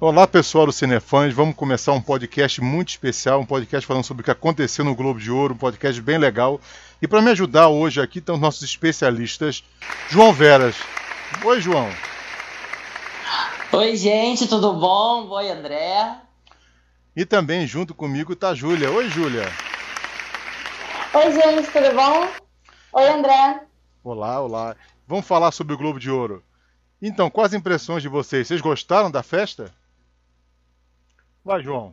Olá pessoal do Cinefãs, vamos começar um podcast muito especial, um podcast falando sobre o que aconteceu no Globo de Ouro, um podcast bem legal. E para me ajudar hoje aqui estão nossos especialistas, João Veras. Oi, João. Oi, gente, tudo bom? Oi, André. E também junto comigo está a Júlia. Oi, Júlia. Oi, gente, tudo bom? Oi, André. Olá, olá. Vamos falar sobre o Globo de Ouro. Então, quais as impressões de vocês? Vocês gostaram da festa? Vai, João.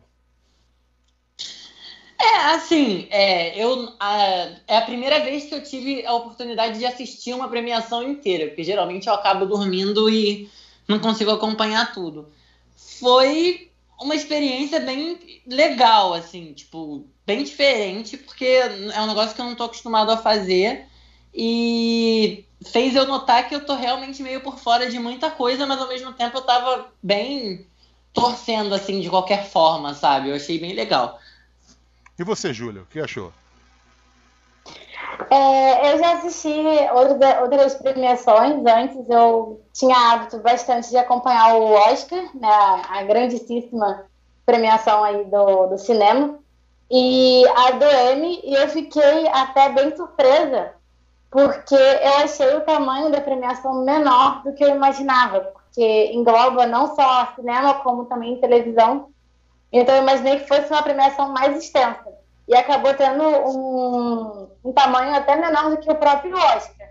É, assim, é, eu, a, é a primeira vez que eu tive a oportunidade de assistir uma premiação inteira, porque geralmente eu acabo dormindo e não consigo acompanhar tudo. Foi uma experiência bem legal, assim, tipo, bem diferente, porque é um negócio que eu não tô acostumado a fazer e fez eu notar que eu tô realmente meio por fora de muita coisa, mas ao mesmo tempo eu tava bem torcendo assim de qualquer forma, sabe? Eu achei bem legal. E você, Júlia, o que achou? É, eu já assisti outra, outras premiações antes. Eu tinha hábito bastante de acompanhar o Oscar, né, a, grandíssima premiação aí do, do cinema, e a do Emmy, e eu fiquei até bem surpresa, porque eu achei o tamanho da premiação menor do que eu imaginava que engloba não só cinema, como também televisão. Então, eu imaginei que fosse uma premiação mais extensa. E acabou tendo um, um tamanho até menor do que o próprio Oscar.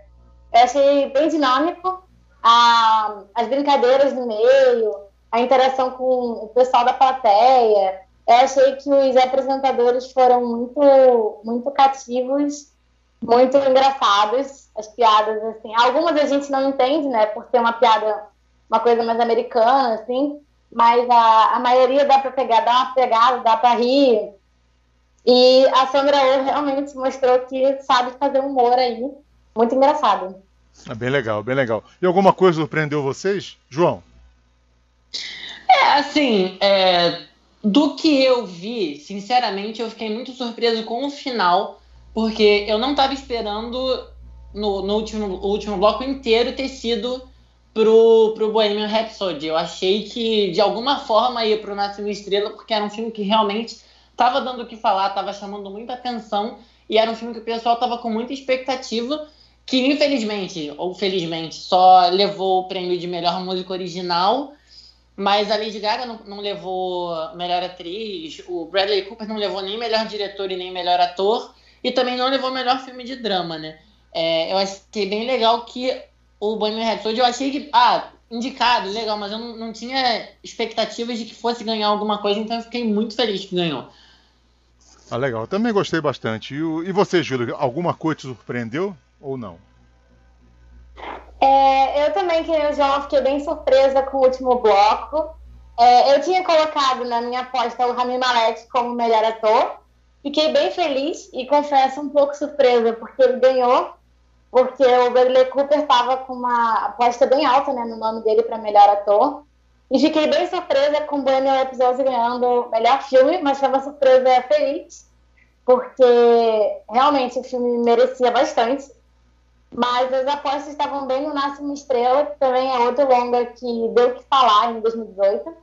Eu achei bem dinâmico, a, as brincadeiras no meio, a interação com o pessoal da plateia. Eu achei que os apresentadores foram muito, muito cativos, muito engraçados. As piadas, assim, algumas a gente não entende, né, por ser uma piada uma coisa mais americana, assim, mas a, a maioria dá para pegar, dá uma pegada, dá para rir. E a Sandra Oh realmente mostrou que sabe fazer humor aí, muito engraçado. É bem legal, bem legal. E alguma coisa surpreendeu vocês, João? É, assim, é, do que eu vi, sinceramente, eu fiquei muito surpreso com o final, porque eu não estava esperando no, no último, último bloco inteiro ter sido pro, pro Bohemian Rhapsody. Eu achei que, de alguma forma, ia pro Nasce uma Estrela, porque era um filme que realmente estava dando o que falar, estava chamando muita atenção, e era um filme que o pessoal estava com muita expectativa, que infelizmente, ou felizmente, só levou o prêmio de melhor música original, mas a Lady Gaga não, não levou melhor atriz, o Bradley Cooper não levou nem melhor diretor e nem melhor ator, e também não levou melhor filme de drama, né? É, eu achei bem legal que o Bohemian Rhapsody, eu achei que, ah, indicado, legal, mas eu não, não tinha expectativas de que fosse ganhar alguma coisa, então eu fiquei muito feliz que ganhou. Ah, legal. Eu também gostei bastante. E, e você, Júlio, alguma coisa te surpreendeu ou não? É, eu também, que o João, fiquei bem surpresa com o último bloco. É, eu tinha colocado na minha aposta o Rami Malek como melhor ator. Fiquei bem feliz e confesso um pouco surpresa, porque ele ganhou porque o Bradley Cooper estava com uma aposta bem alta né, no nome dele para melhor ator. E fiquei bem surpresa com o Bohemian Rhapsody ganhando melhor filme, mas foi uma surpresa feliz, porque realmente o filme merecia bastante. Mas as apostas estavam bem no Nasce uma Estrela, que também é outro longa que deu o que falar em 2018.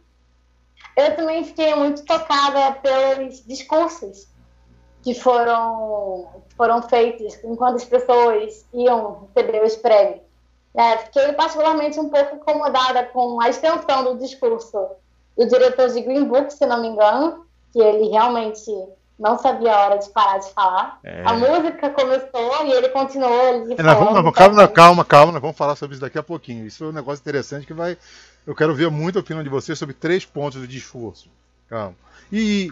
Eu também fiquei muito tocada pelos discursos que foram, foram feitos enquanto as pessoas iam receber os prêmios. É, fiquei particularmente um pouco incomodada com a extensão do discurso do diretor de Green Book, se não me engano, que ele realmente não sabia a hora de parar de falar. É. A música começou e ele continuou. Ele é, vamos, não, calma, calma, calma, nós vamos falar sobre isso daqui a pouquinho. Isso é um negócio interessante que vai. Eu quero ver muito a opinião de vocês sobre três pontos de discurso. Calma. E,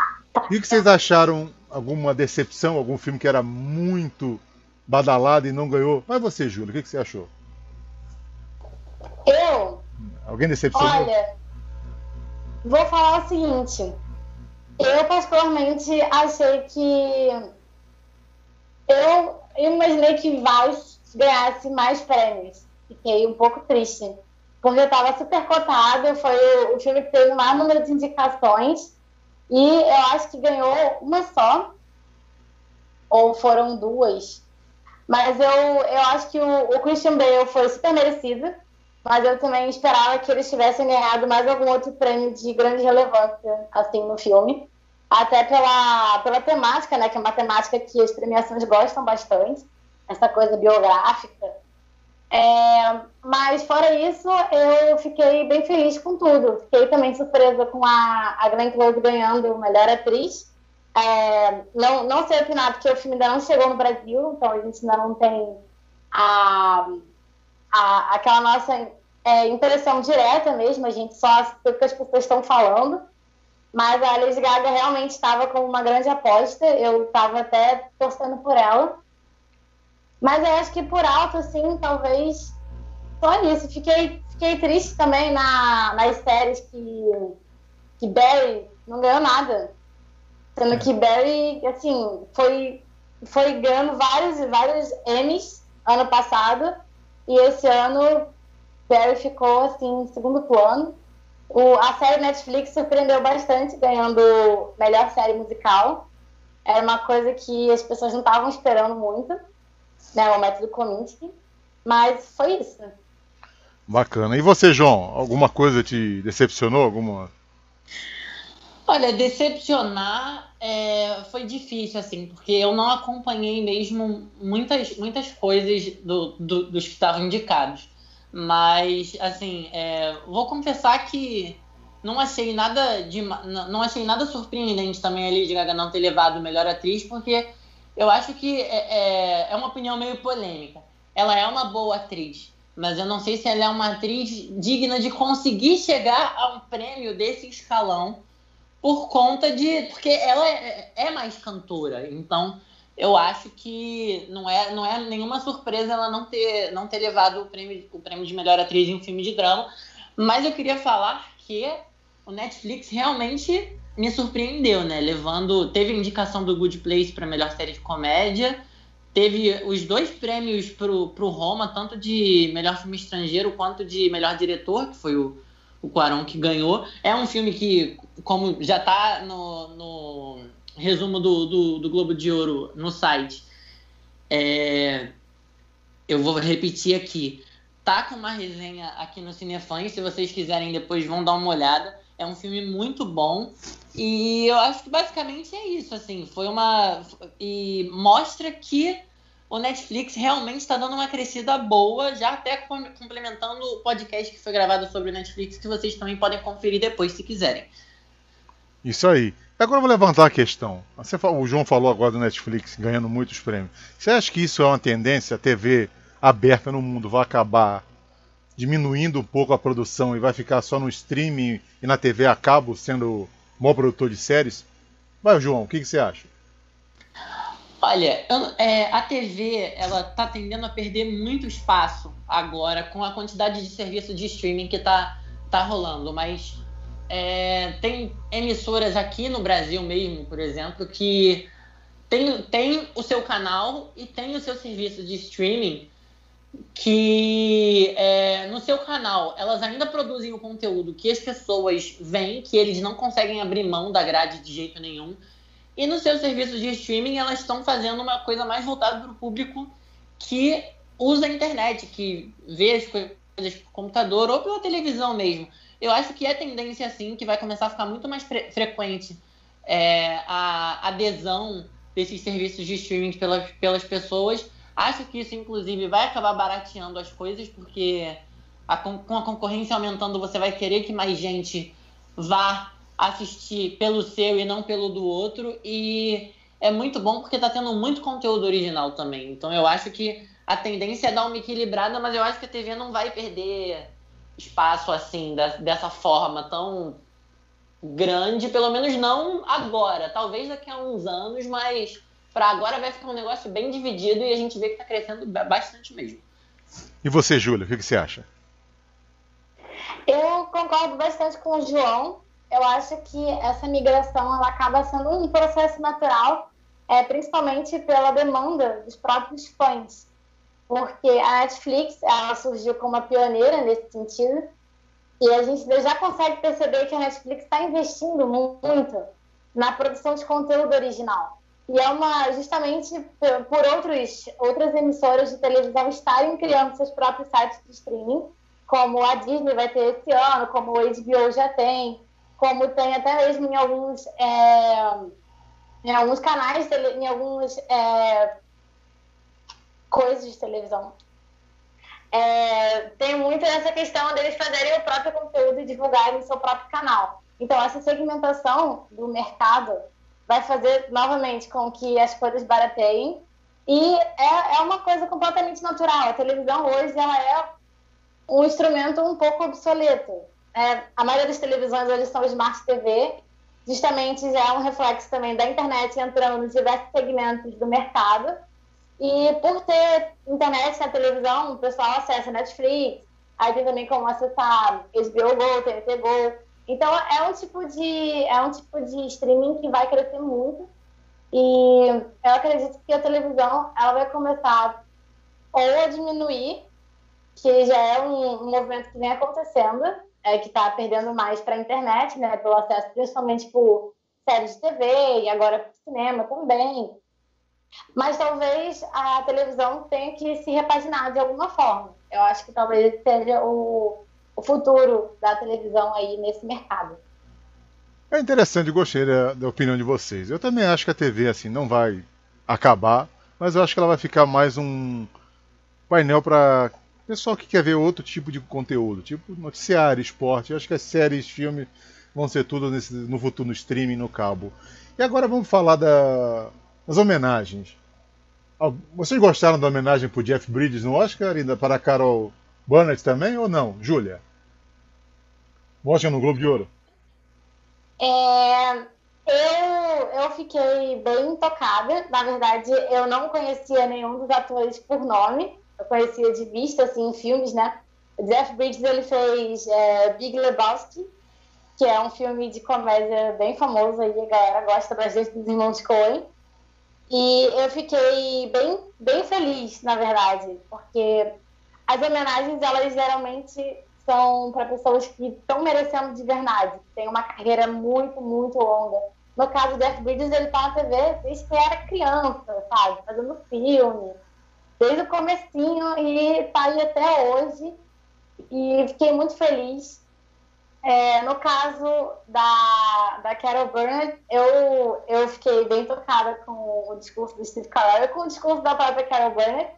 e o que vocês acharam alguma decepção, algum filme que era muito badalado e não ganhou? Mas você, Júlio, o que, que você achou? Eu? Alguém decepcionou? Olha, vou falar o seguinte. Eu, particularmente, achei que. Eu imaginei que Vice ganhasse mais prêmios. Fiquei um pouco triste. Porque eu estava super cotado, foi o filme que teve o maior número de indicações. E eu acho que ganhou uma só. ou foram duas. Mas eu, eu acho que o, o Christian Bale foi super merecido, mas eu também esperava que eles tivessem ganhado mais algum outro prêmio de grande relevância, assim, no filme. Até pela, pela temática, né, que é uma temática que as premiações gostam bastante, essa coisa biográfica. É, mas fora isso, eu fiquei bem feliz com tudo. Fiquei também surpresa com a, a Glenn Close ganhando melhor atriz. É, não, não sei opinar, porque o filme ainda não chegou no Brasil, então a gente ainda não tem a, a, aquela nossa é, impressão direta mesmo, a gente só o que as pessoas estão falando. Mas a Lady Gaga realmente estava com uma grande aposta, eu estava até torcendo por ela. Mas eu acho que por alto, assim, talvez só isso. Fiquei, fiquei triste também na, nas séries que, que Barry não ganhou nada. Sendo que Barry, assim, foi, foi ganhando vários e vários Emmys ano passado. E esse ano Barry ficou, assim, em segundo plano. O, a série Netflix surpreendeu bastante, ganhando melhor série musical. Era uma coisa que as pessoas não estavam esperando muito né, o método Kominsky, mas foi isso. Bacana. E você, João, alguma coisa te decepcionou? Alguma? Olha, decepcionar é, foi difícil, assim, porque eu não acompanhei mesmo muitas, muitas coisas do, do, dos que estavam indicados. Mas, assim, é, vou confessar que não achei nada de, não achei nada surpreendente também a Lady Gaga não ter levado melhor atriz, porque eu acho que é, é, é uma opinião meio polêmica. Ela é uma boa atriz, mas eu não sei se ela é uma atriz digna de conseguir chegar a um prêmio desse escalão por conta de. Porque ela é, é mais cantora. Então, eu acho que não é, não é nenhuma surpresa ela não ter, não ter levado o prêmio, o prêmio de melhor atriz em um filme de drama. Mas eu queria falar que o Netflix realmente me surpreendeu, né? Levando. Teve indicação do Good Place para melhor série de comédia. Teve os dois prêmios pro, pro Roma, tanto de melhor filme estrangeiro quanto de melhor diretor, que foi o, o Quaron que ganhou. É um filme que, como já está no, no resumo do, do, do, Globo de Ouro no site, é, eu vou repetir aqui. Tá com uma resenha aqui no Cinefãs, se vocês quiserem depois vão dar uma olhada. É um filme muito bom. E eu acho que basicamente é isso, assim, foi uma. E mostra que o Netflix realmente está dando uma crescida boa, já até complementando o podcast que foi gravado sobre o Netflix, que vocês também podem conferir depois se quiserem. Isso aí. Agora eu vou levantar a questão. Você, o João falou agora do Netflix ganhando muitos prêmios. Você acha que isso é uma tendência? A TV aberta no mundo vai acabar diminuindo um pouco a produção e vai ficar só no streaming e na TV a cabo sendo maior produtor de séries. Vai, João, o que, que você acha? Olha, é, a TV ela está tendendo a perder muito espaço agora com a quantidade de serviço de streaming que está tá rolando, mas é, tem emissoras aqui no Brasil mesmo, por exemplo, que tem, tem o seu canal e tem o seu serviço de streaming que é, no seu canal elas ainda produzem o conteúdo que as pessoas veem, que eles não conseguem abrir mão da grade de jeito nenhum. E no seu serviço de streaming elas estão fazendo uma coisa mais voltada para o público que usa a internet, que vê as coisas por computador ou pela televisão mesmo. Eu acho que é tendência assim que vai começar a ficar muito mais fre frequente é, a adesão desses serviços de streaming pelas, pelas pessoas Acho que isso, inclusive, vai acabar barateando as coisas, porque a, com a concorrência aumentando, você vai querer que mais gente vá assistir pelo seu e não pelo do outro. E é muito bom porque está tendo muito conteúdo original também. Então eu acho que a tendência é dar uma equilibrada, mas eu acho que a TV não vai perder espaço assim, da, dessa forma tão grande, pelo menos não agora. Talvez daqui a uns anos, mas para agora vai ficar um negócio bem dividido e a gente vê que está crescendo bastante mesmo. E você, Júlia, o que, que você acha? Eu concordo bastante com o João. Eu acho que essa migração ela acaba sendo um processo natural, é, principalmente pela demanda dos próprios fãs. Porque a Netflix ela surgiu como uma pioneira nesse sentido. E a gente já consegue perceber que a Netflix está investindo muito na produção de conteúdo original. E é uma justamente por outros, outras emissoras de televisão estarem criando seus próprios sites de streaming, como a Disney vai ter esse ano, como o HBO já tem, como tem até mesmo em alguns, é, em alguns canais, em alguns é, coisas de televisão. É, tem muito essa questão deles fazerem o próprio conteúdo e divulgarem o seu próprio canal. Então, essa segmentação do mercado vai fazer novamente com que as coisas barateiem e é, é uma coisa completamente natural. A televisão hoje ela é um instrumento um pouco obsoleto. É, a maioria das televisões hoje são Smart TV, justamente é um reflexo também da internet entrando nos diversos segmentos do mercado. E por ter internet na televisão, o pessoal acessa Netflix, aí tem também como acessar HBO Go, TNT Go. Então é um tipo de é um tipo de streaming que vai crescer muito. E eu acredito que a televisão ela vai começar ou a diminuir, que já é um movimento que vem acontecendo, é, que está perdendo mais para a internet, né, pelo acesso principalmente por séries de TV e agora para cinema também. Mas talvez a televisão tenha que se repaginar de alguma forma. Eu acho que talvez seja o, o futuro da televisão aí nesse mercado. É interessante, gostei da, da, opinião de vocês. Eu também acho que a TV assim não vai acabar, mas eu acho que ela vai ficar mais um painel para pessoal que quer ver outro tipo de conteúdo, tipo noticiário, esporte. Acho que as séries, filmes vão ser tudo nesse, no futuro no streaming, no cabo. E agora vamos falar da, das homenagens. Vocês gostaram da homenagem para Jeff Bridges no Oscar e para a Carol Burnett também ou não, Júlia? Oscar no Globo de Ouro. É, eu, eu fiquei bem tocada. Na verdade, eu não conhecia nenhum dos atores por nome conhecia de vista, assim, em filmes, né? Jeff Bridges, ele fez é, Big Lebowski, que é um filme de comédia bem famoso aí, a galera gosta bastante dos irmãos Coen. E eu fiquei bem, bem feliz, na verdade, porque as homenagens, elas geralmente são para pessoas que estão merecendo de verdade, têm uma carreira muito, muito longa. No caso do Jeff Bridges, ele tá na TV desde que era criança, sabe? Fazendo filme, desde o comecinho e tá aí até hoje. E fiquei muito feliz. É, no caso da, da Carol Burnett, eu, eu fiquei bem tocada com o discurso do Steve Carell e com o discurso da própria Carol Burnett.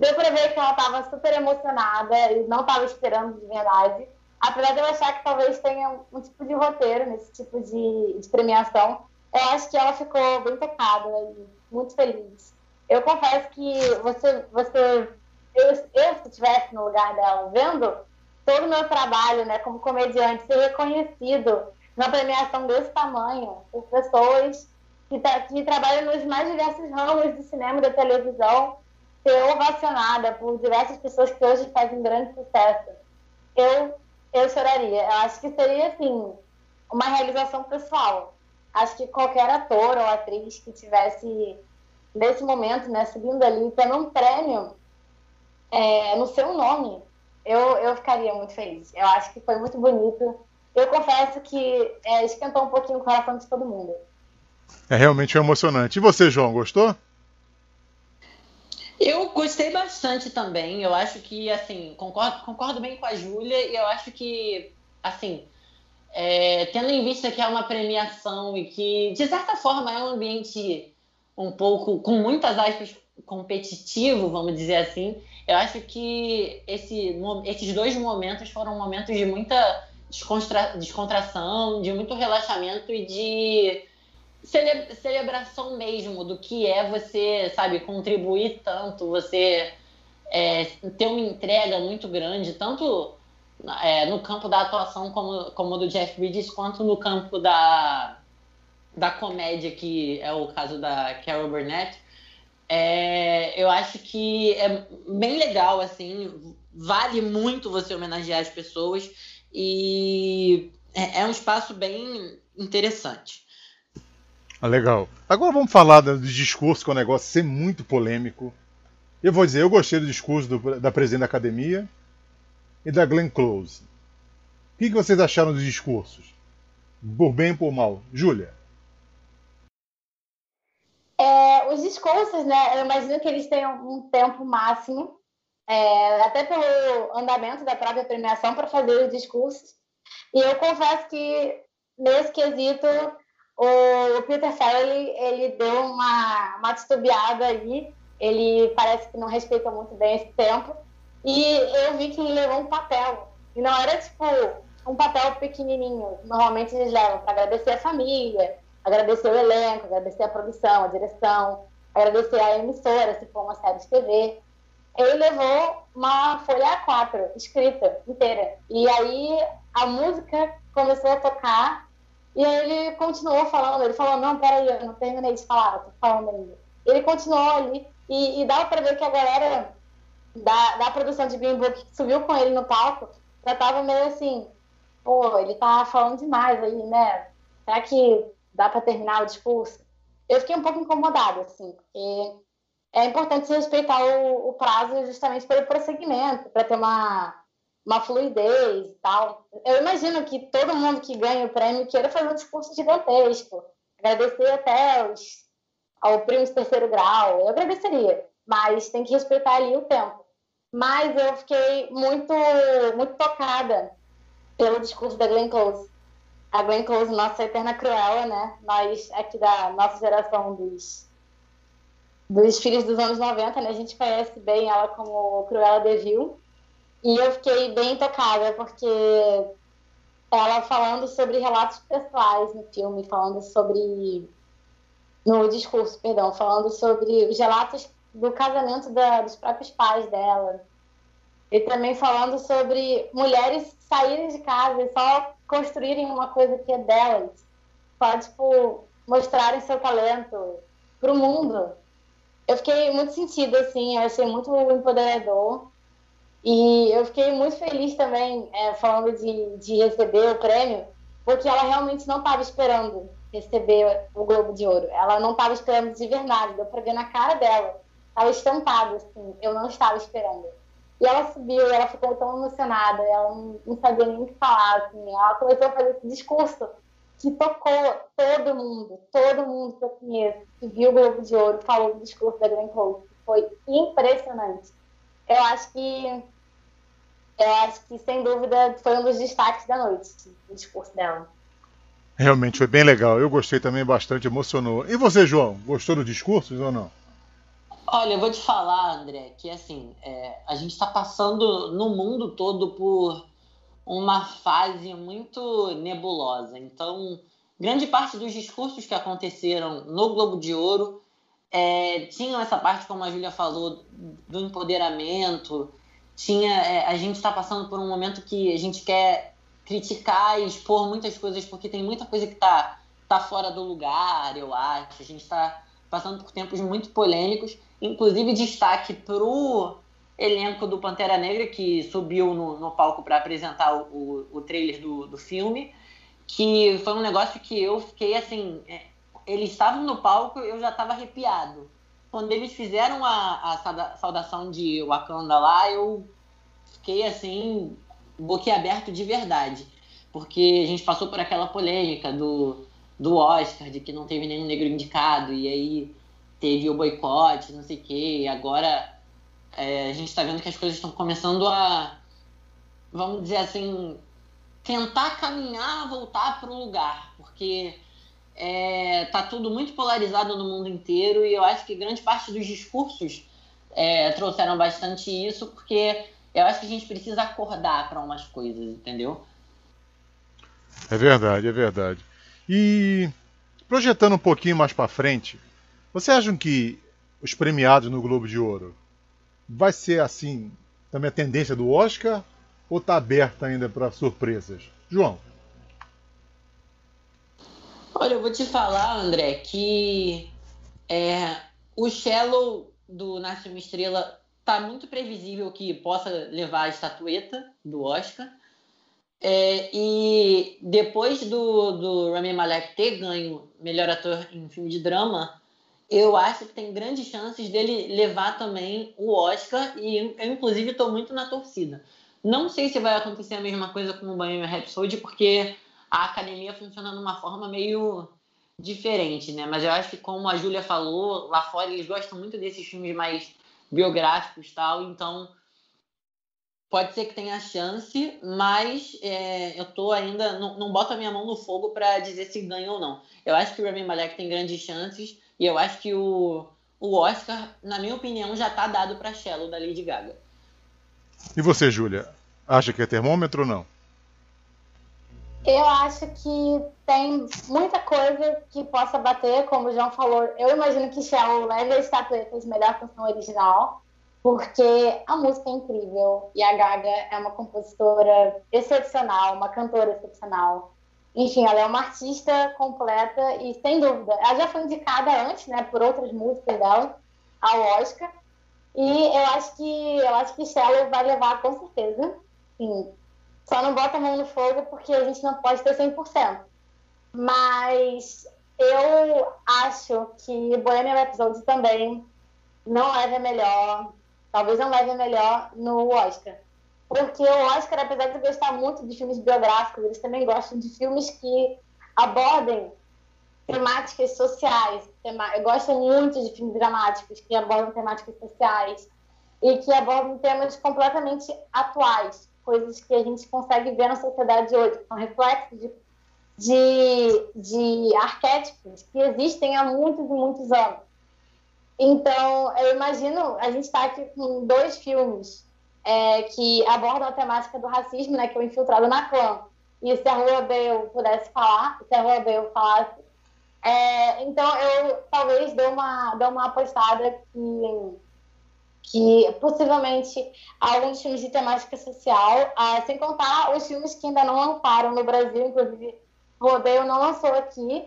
Deu para ver que ela estava super emocionada e não estava esperando de verdade. Apesar de eu achar que talvez tenha um tipo de roteiro nesse tipo de, de premiação, eu acho que ela ficou bem tocada e muito feliz eu confesso que você, você eu, eu se estivesse no lugar dela, vendo todo o meu trabalho né, como comediante ser reconhecido na premiação desse tamanho por pessoas que, tá, que trabalham nos mais diversos ramos do cinema e da televisão, ser ovacionada por diversas pessoas que hoje fazem grande sucesso, eu, eu choraria. Eu acho que seria, assim, uma realização pessoal. Acho que qualquer ator ou atriz que tivesse nesse momento, né, subindo ali, tendo um prêmio é, no seu nome, eu, eu ficaria muito feliz. Eu acho que foi muito bonito. Eu confesso que é, esquentou um pouquinho o coração de todo mundo. É realmente emocionante. E você, João, gostou? Eu gostei bastante também. Eu acho que, assim, concordo, concordo bem com a Júlia e eu acho que, assim, é, tendo em vista que é uma premiação e que, de certa forma, é um ambiente um pouco, com muitas aspas, competitivo, vamos dizer assim. Eu acho que esse, esses dois momentos foram momentos de muita descontra, descontração, de muito relaxamento e de cele, celebração mesmo do que é você, sabe, contribuir tanto, você é, ter uma entrega muito grande, tanto é, no campo da atuação como, como do Jeff Bridges, quanto no campo da, da comédia, que é o caso da Carol Burnett, é, eu acho que é bem legal, assim, vale muito você homenagear as pessoas e é, é um espaço bem interessante. Ah, legal. Agora vamos falar do discurso, que é um negócio ser muito polêmico. Eu vou dizer, eu gostei do discurso do, da presidente da academia e da Glenn Close. O que, vocês acharam dos discursos? Por bem ou por mal? Júlia? É, os discursos, né? Eu imagino que eles tenham um tempo máximo, é, até pelo andamento da própria premiação, para fazer os discursos. E eu confesso que, nesse quesito, o Peter Farrelly, ele deu uma, uma titubeada aí. Ele parece que não respeita muito bem esse tempo. E eu vi que ele levou um papel. E não era, tipo, um papel pequenininho. Normalmente eles levam para agradecer a família, agradecer o elenco, agradecer a produção, a direção, agradecer a emissora, se for uma série de TV. Ele levou uma folha A4 escrita inteira. E aí a música começou a tocar e ele continuou falando. Ele falou: Não, peraí, eu não terminei de falar, eu tô falando ainda. Ele continuou ali e, e dava para ver que a galera da, da produção de Bimbo que subiu com ele no palco já tava meio assim: Pô, ele tá falando demais aí, né? Será que dá para terminar o discurso? Eu fiquei um pouco incomodada, assim, porque é importante respeitar o, o prazo justamente pelo prosseguimento, para ter uma, uma fluidez e tal. Eu imagino que todo mundo que ganha o prêmio queira fazer um discurso gigantesco, agradecer até os, ao primo de terceiro grau, eu agradeceria, mas tem que respeitar ali o tempo. Mas eu fiquei muito, muito tocada pelo discurso da Glenn Close. A Glenn Close, nossa eterna Cruella, né? Nós aqui da nossa geração dos, dos filhos dos anos 90, né? A gente conhece bem ela como Cruella de Vil. E eu fiquei bem tocada, porque ela falando sobre relatos pessoais no filme, falando sobre. no discurso, perdão, falando sobre os relatos do casamento da, dos próprios pais dela. E também falando sobre mulheres saírem de casa e só construírem uma coisa que é delas. Só, tipo, mostrarem seu talento para o mundo. Eu fiquei muito sentido, assim, eu achei muito empoderador. E eu fiquei muito feliz também, é, falando de, de receber o prêmio, porque ela realmente não estava esperando receber o Globo de Ouro. Ela não estava esperando de verdade, deu para ver na cara dela. Estava estampado, assim, eu não estava esperando. E ela subiu, ela ficou tão emocionada, ela não, não sabia nem o que falar, assim. Ela começou a fazer esse discurso que tocou todo mundo, todo mundo que eu conheço, que viu o Globo de Ouro, falou do discurso da Glenn Close. Foi impressionante eu acho que eu acho que sem dúvida foi um dos destaques da noite, o discurso dela. Realmente foi bem legal. Eu gostei também bastante, emocionou. E você, João, gostou do discurso ou não? Olha, eu vou te falar, André, que assim, é, a gente está passando no mundo todo por uma fase muito nebulosa. Então, grande parte dos discursos que aconteceram no Globo de Ouro é, tinham essa parte, como a Júlia falou, do empoderamento. Tinha, é, a gente está passando por um momento que a gente quer criticar e expor muitas coisas, porque tem muita coisa que está tá fora do lugar, eu acho. A gente está passando por tempos muito polêmicos. Inclusive, destaque para o elenco do Pantera Negra, que subiu no, no palco para apresentar o, o, o trailer do, do filme, que foi um negócio que eu fiquei assim. É, eles estavam no palco, eu já estava arrepiado. Quando eles fizeram a, a saudação de Wakanda lá, eu fiquei assim, boquiaberto de verdade. Porque a gente passou por aquela polêmica do, do Oscar, de que não teve nenhum negro indicado, e aí teve o boicote, não sei o quê, agora é, a gente está vendo que as coisas estão começando a, vamos dizer assim, tentar caminhar, voltar para o lugar, porque é, tá tudo muito polarizado no mundo inteiro e eu acho que grande parte dos discursos é, trouxeram bastante isso, porque eu acho que a gente precisa acordar para umas coisas, entendeu? É verdade, é verdade. E projetando um pouquinho mais para frente, você acham que os premiados no Globo de Ouro vai ser assim também a tendência do Oscar ou tá aberta ainda para surpresas? João. Olha, eu vou te falar, André, que é, o Shallow do Nasce uma Estrela tá muito previsível que possa levar a estatueta do Oscar. É, e depois do, do Rami Malek ter ganho melhor ator em filme de drama, eu acho que tem grandes chances dele levar também o Oscar e eu, inclusive, estou muito na torcida. Não sei se vai acontecer a mesma coisa com o Bohemian Rhapsody, porque a academia funciona de uma forma meio diferente, né? Mas eu acho que, como a Júlia falou, lá fora eles gostam muito desses filmes mais biográficos tal, então pode ser que tenha chance, mas é, eu tô ainda. Não, não boto a minha mão no fogo para dizer se ganha ou não. Eu acho que o Rami Malek tem grandes chances e eu acho que o, o Oscar, na minha opinião, já tá dado para Shallow da Lady Gaga. E você, Júlia? Acha que é termômetro ou não? Eu acho que tem muita coisa que possa bater, como o João falou. Eu imagino que Shell leve a estatueta de melhor canção original, porque a música é incrível e a Gaga é uma compositora excepcional, uma cantora excepcional. Enfim, ela é uma artista completa e, sem dúvida, ela já foi indicada antes, né, por outras músicas dela ao Oscar. E eu acho que eu acho que Shallow vai levar com certeza. Sim, só não bota a mão no fogo porque a gente não pode ter 100%. Mas eu acho que Bohemian Rhapsody também não leve a melhor, talvez não leve melhor no Oscar. Porque o Oscar, apesar de gostar muito de filmes biográficos, eles também gostam de filmes que abordem temáticas sociais. Eu gosto muito de filmes dramáticos que abordam temáticas sociais e que abordam temas completamente atuais coisas que a gente consegue ver na sociedade hoje, são reflexos de, de, de arquétipos que existem há muitos e muitos anos. Então, eu imagino, a gente está aqui com dois filmes é, que abordam a temática do racismo, né, que é o Infiltrado na Clã. E se a Rua Bale pudesse falar, se a Rua Bale falasse. É, então, eu talvez dê uma, dê uma apostada que que possivelmente alguns filmes de temática social, ah, sem contar os filmes que ainda não lançaram no Brasil, inclusive Rodeio não lançou aqui,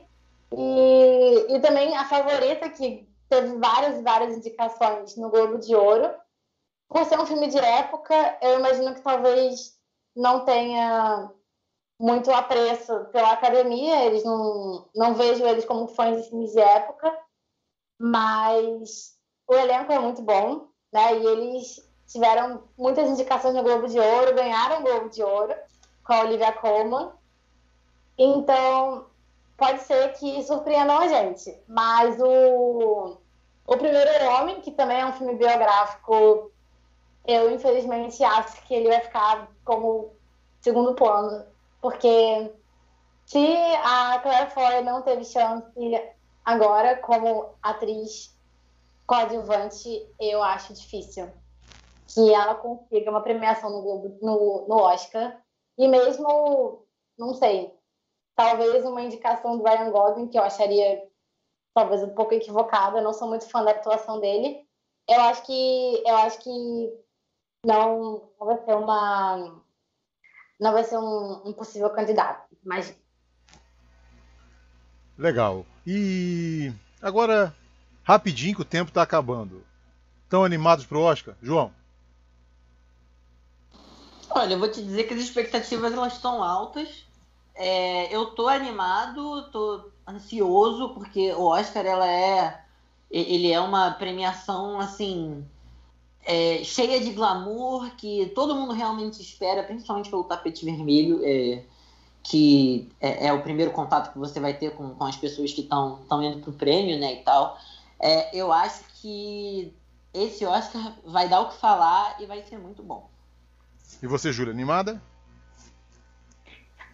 e, e também a favorita, que teve várias várias indicações no Globo de Ouro. Por ser um filme de época, eu imagino que talvez não tenha muito apreço pela academia, eles não, não vejo eles como fãs de filmes de época, mas o elenco é muito bom, né? E eles tiveram muitas indicações no Globo de Ouro, ganharam o Globo de Ouro com a Olivia Colman. Então, pode ser que surpreendam a gente. Mas o, o Primeiro Homem, que também é um filme biográfico, eu infelizmente acho que ele vai ficar como segundo plano. Porque se a Claire Foy não teve chance agora como atriz coadjuvante, eu acho difícil que ela consiga uma premiação no Globo, no, no Oscar. E mesmo, não sei, talvez uma indicação do Ryan Gosling, que eu acharia talvez um pouco equivocada, eu não sou muito fã da atuação dele. Eu acho que eu acho que não, não vai ser uma não vai ser um, um possível candidato, mas legal. E agora Rapidinho que o tempo está acabando. Estão animados para o Oscar? João? Olha, eu vou te dizer que as expectativas elas estão altas. É, eu tô animado, tô ansioso porque o Oscar ela é ele é uma premiação assim é, cheia de glamour que todo mundo realmente espera, principalmente pelo tapete vermelho, é, que é, é, o primeiro contato que você vai ter com, com as pessoas que estão indo para o prêmio, né, e tal. É, eu acho que esse Oscar vai dar o que falar e vai ser muito bom. E você, Júlia, animada?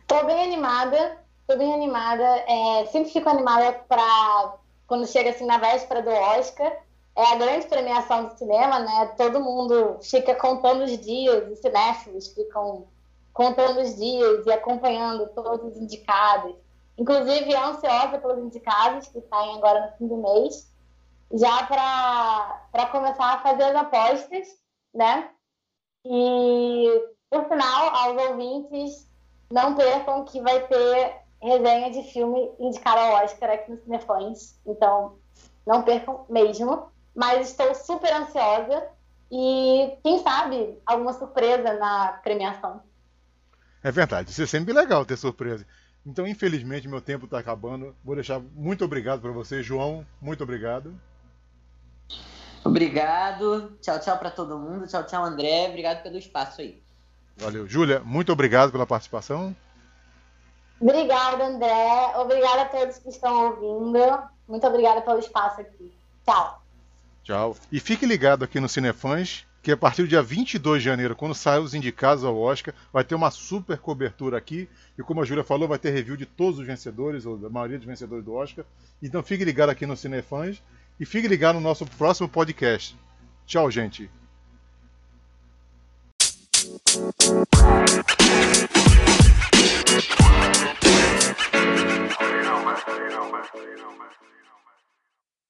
Tô bem animada, tô bem animada. É, sempre fico animada para quando chega assim na véspera do Oscar. É a grande premiação do cinema, né? Todo mundo fica contando os dias, os cinéfilos ficam contando os dias e acompanhando todos os indicados. Inclusive, ansiosa pelos indicados que saem agora no fim do mês já para começar a fazer as apostas, né? E, por final, aos ouvintes, não percam que vai ter resenha de filme indicado ao Oscar aqui no Cinefãs. Então, não percam mesmo. Mas estou super ansiosa e, quem sabe, alguma surpresa na premiação. É verdade, isso é sempre legal ter surpresa. Então, infelizmente, meu tempo está acabando. Vou deixar muito obrigado para você, João. Muito obrigado. Obrigado. Tchau, tchau para todo mundo. Tchau, tchau, André. Obrigado pelo espaço aí. Valeu. Júlia, muito obrigado pela participação. Obrigada, André. Obrigada a todos que estão ouvindo. Muito obrigada pelo espaço aqui. Tchau. Tchau. E fique ligado aqui no Cinefãs, que a partir do dia 22 de janeiro, quando saem os indicados ao Oscar, vai ter uma super cobertura aqui. E como a Júlia falou, vai ter review de todos os vencedores, ou da maioria dos vencedores do Oscar. Então fique ligado aqui no Cinefãs e fique ligado no nosso próximo podcast. Tchau, gente. más, oye, no más.